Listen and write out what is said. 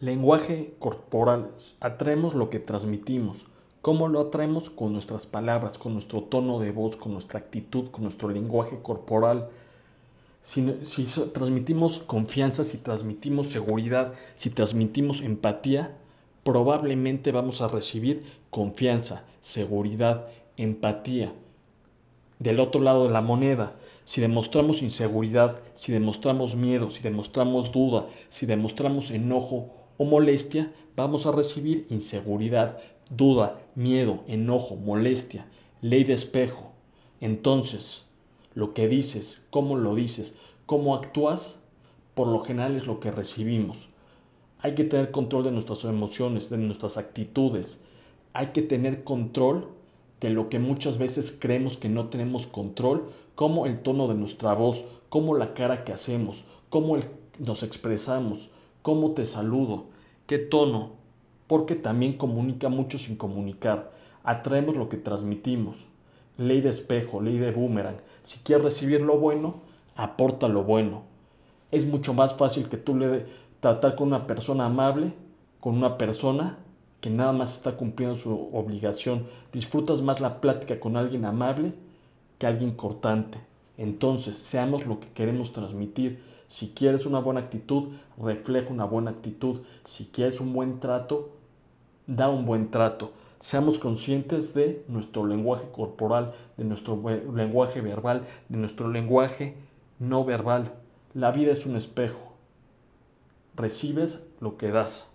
Lenguaje corporal. Atraemos lo que transmitimos. ¿Cómo lo atraemos? Con nuestras palabras, con nuestro tono de voz, con nuestra actitud, con nuestro lenguaje corporal. Si, transmitimos confianza, si transmitimos seguridad, si transmitimos empatía, probablemente vamos a recibir confianza, seguridad, empatía. Del otro lado de la moneda, si demostramos inseguridad, si demostramos miedo, si demostramos duda, si demostramos enojo o molestia, vamos a recibir inseguridad, duda, miedo, enojo, molestia, ley de espejo. Entonces, lo que dices, cómo lo dices, cómo actúas, por lo general es lo que recibimos. Hay que tener control de nuestras emociones, de nuestras actitudes. Hay que tener control de lo que muchas veces creemos que no tenemos control, como el tono de nuestra voz, como la cara que hacemos, cómo nos expresamos, cómo te saludo, qué tono, porque también comunica mucho sin comunicar. Atraemos lo que transmitimos. Ley de espejo, ley de boomerang. Si quieres recibir lo bueno, aporta lo bueno. Es mucho más fácil que tú le tratar con una persona amable, con una persona que nada más está cumpliendo su obligación. Disfrutas más la plática con alguien amable que alguien cortante. Entonces, seamos lo que queremos transmitir. Si quieres una buena actitud, refleja una buena actitud. Si quieres un buen trato, da un buen trato. Seamos conscientes de nuestro lenguaje corporal, de nuestro lenguaje verbal, de nuestro lenguaje no verbal. La vida es un espejo. Recibes lo que das.